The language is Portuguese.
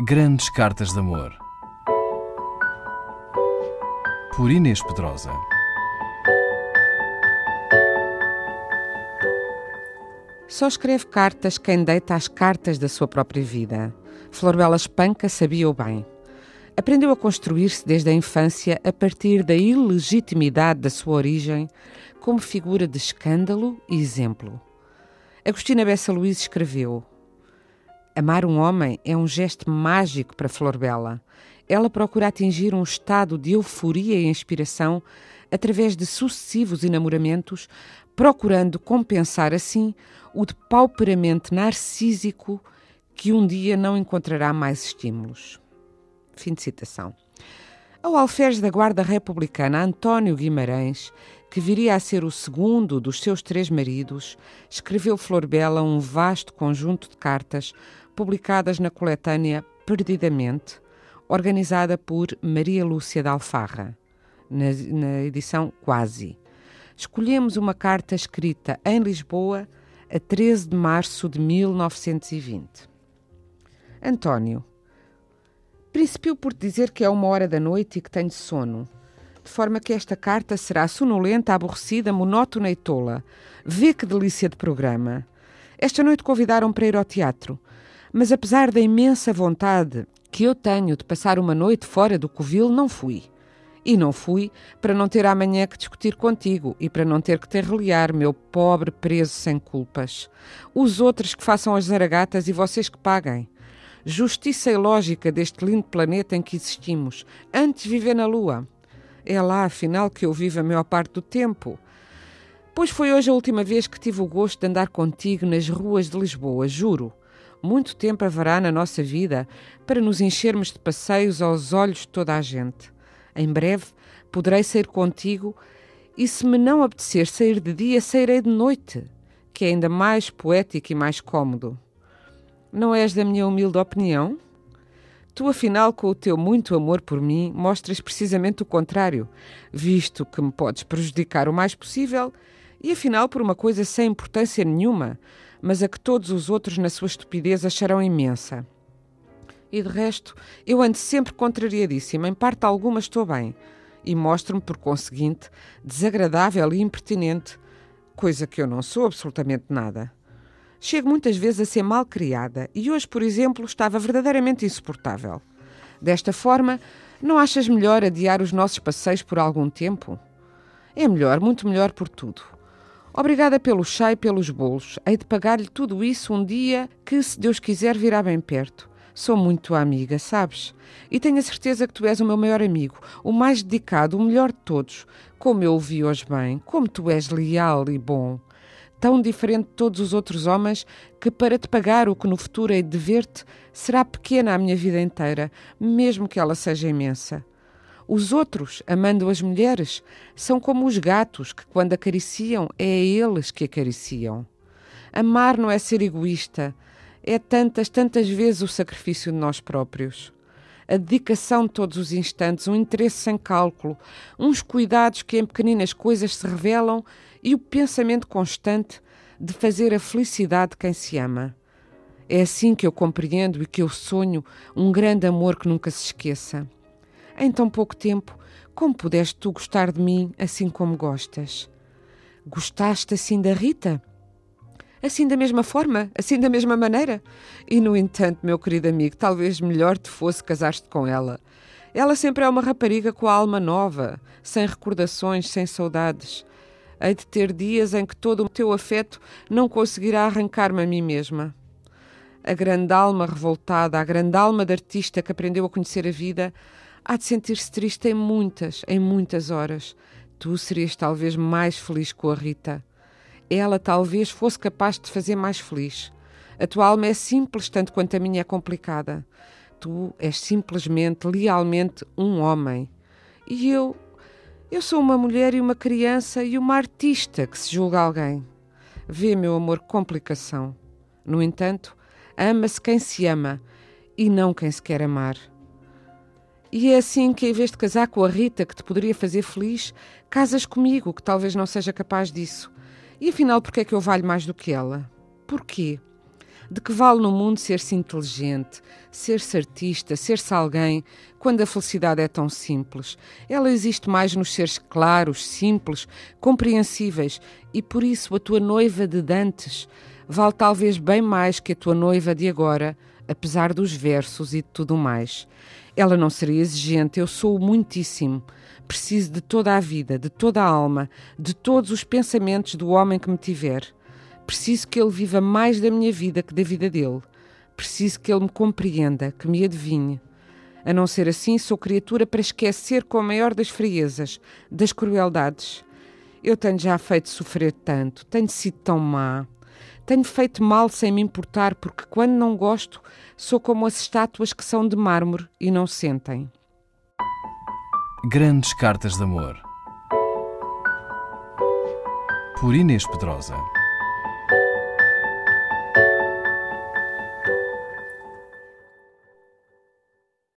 Grandes Cartas de Amor. Por Inês Pedrosa. Só escreve cartas quem deita as cartas da sua própria vida. Florbela Espanca sabia-o bem. Aprendeu a construir-se desde a infância a partir da ilegitimidade da sua origem como figura de escândalo e exemplo. Agostina Bessa Luís escreveu: Amar um homem é um gesto mágico para Flor Bela. Ela procura atingir um estado de euforia e inspiração através de sucessivos enamoramentos, procurando compensar assim o depauperamento narcísico que um dia não encontrará mais estímulos. Fim de citação. Ao alferes da Guarda Republicana António Guimarães, que viria a ser o segundo dos seus três maridos, escreveu Flor Bela um vasto conjunto de cartas publicadas na coletânea Perdidamente, organizada por Maria Lúcia da Alfarra, na, na edição Quase. Escolhemos uma carta escrita em Lisboa a 13 de março de 1920. António, principiu por dizer que é uma hora da noite e que tenho sono, de forma que esta carta será sonolenta, aborrecida, monótona e tola. Vê que delícia de programa. Esta noite convidaram para ir ao teatro. Mas apesar da imensa vontade que eu tenho de passar uma noite fora do covil, não fui. E não fui para não ter amanhã que discutir contigo e para não ter que te reliar, meu pobre preso sem culpas. Os outros que façam as zaragatas e vocês que paguem. Justiça e lógica deste lindo planeta em que existimos. Antes viver na Lua. É lá, afinal, que eu vivo a maior parte do tempo. Pois foi hoje a última vez que tive o gosto de andar contigo nas ruas de Lisboa, juro muito tempo haverá na nossa vida para nos enchermos de passeios aos olhos de toda a gente. Em breve poderei sair contigo e, se me não apetecer sair de dia, sairei de noite, que é ainda mais poético e mais cômodo. Não és da minha humilde opinião? Tu, afinal, com o teu muito amor por mim, mostras precisamente o contrário, visto que me podes prejudicar o mais possível e, afinal, por uma coisa sem importância nenhuma, mas a que todos os outros, na sua estupidez, acharão imensa. E de resto, eu ando sempre contrariadíssima, em parte alguma estou bem, e mostro-me, por conseguinte, desagradável e impertinente, coisa que eu não sou absolutamente nada. Chego muitas vezes a ser mal criada, e hoje, por exemplo, estava verdadeiramente insuportável. Desta forma, não achas melhor adiar os nossos passeios por algum tempo? É melhor, muito melhor por tudo. Obrigada pelo chá e pelos bolos. Hei de pagar-lhe tudo isso um dia que, se Deus quiser, virá bem perto. Sou muito tua amiga, sabes? E tenho a certeza que tu és o meu maior amigo, o mais dedicado, o melhor de todos. Como eu o vi hoje bem, como tu és leal e bom. Tão diferente de todos os outros homens que, para te pagar o que no futuro hei de ver-te, será pequena a minha vida inteira, mesmo que ela seja imensa. Os outros, amando as mulheres, são como os gatos que, quando acariciam, é a eles que acariciam. Amar não é ser egoísta, é tantas, tantas vezes o sacrifício de nós próprios. A dedicação de todos os instantes, um interesse sem cálculo, uns cuidados que em pequeninas coisas se revelam e o pensamento constante de fazer a felicidade de quem se ama. É assim que eu compreendo e que eu sonho um grande amor que nunca se esqueça. Em tão pouco tempo, como pudeste tu gostar de mim assim como gostas? Gostaste assim da Rita? Assim da mesma forma? Assim da mesma maneira? E, no entanto, meu querido amigo, talvez melhor te fosse casar-te com ela. Ela sempre é uma rapariga com a alma nova, sem recordações, sem saudades. Hei de ter dias em que todo o teu afeto não conseguirá arrancar-me a mim mesma. A grande alma revoltada, a grande alma de artista que aprendeu a conhecer a vida, há de sentir-se triste em muitas, em muitas horas. Tu serias talvez mais feliz com a Rita. Ela talvez fosse capaz de te fazer mais feliz. A tua alma é simples tanto quanto a minha é complicada. Tu és simplesmente, lealmente um homem. E eu, eu sou uma mulher e uma criança e uma artista que se julga alguém. Vê, meu amor, complicação. No entanto, ama-se quem se ama e não quem se quer amar. E é assim que, em vez de casar com a Rita, que te poderia fazer feliz, casas comigo, que talvez não seja capaz disso. E afinal, porquê é que eu valho mais do que ela? Porquê? De que vale no mundo ser-se inteligente, ser-se artista, ser-se alguém, quando a felicidade é tão simples? Ela existe mais nos seres claros, simples, compreensíveis, e por isso a tua noiva de dantes vale talvez bem mais que a tua noiva de agora, apesar dos versos e de tudo mais. Ela não seria exigente, eu sou muitíssimo. Preciso de toda a vida, de toda a alma, de todos os pensamentos do homem que me tiver. Preciso que ele viva mais da minha vida que da vida dele. Preciso que ele me compreenda, que me adivinhe. A não ser assim, sou criatura para esquecer com a maior das friezas, das crueldades. Eu tenho já feito sofrer tanto, tenho sido tão má. Tenho feito mal sem me importar, porque quando não gosto, sou como as estátuas que são de mármore e não sentem. Grandes Cartas de Amor. Por Inês Pedrosa.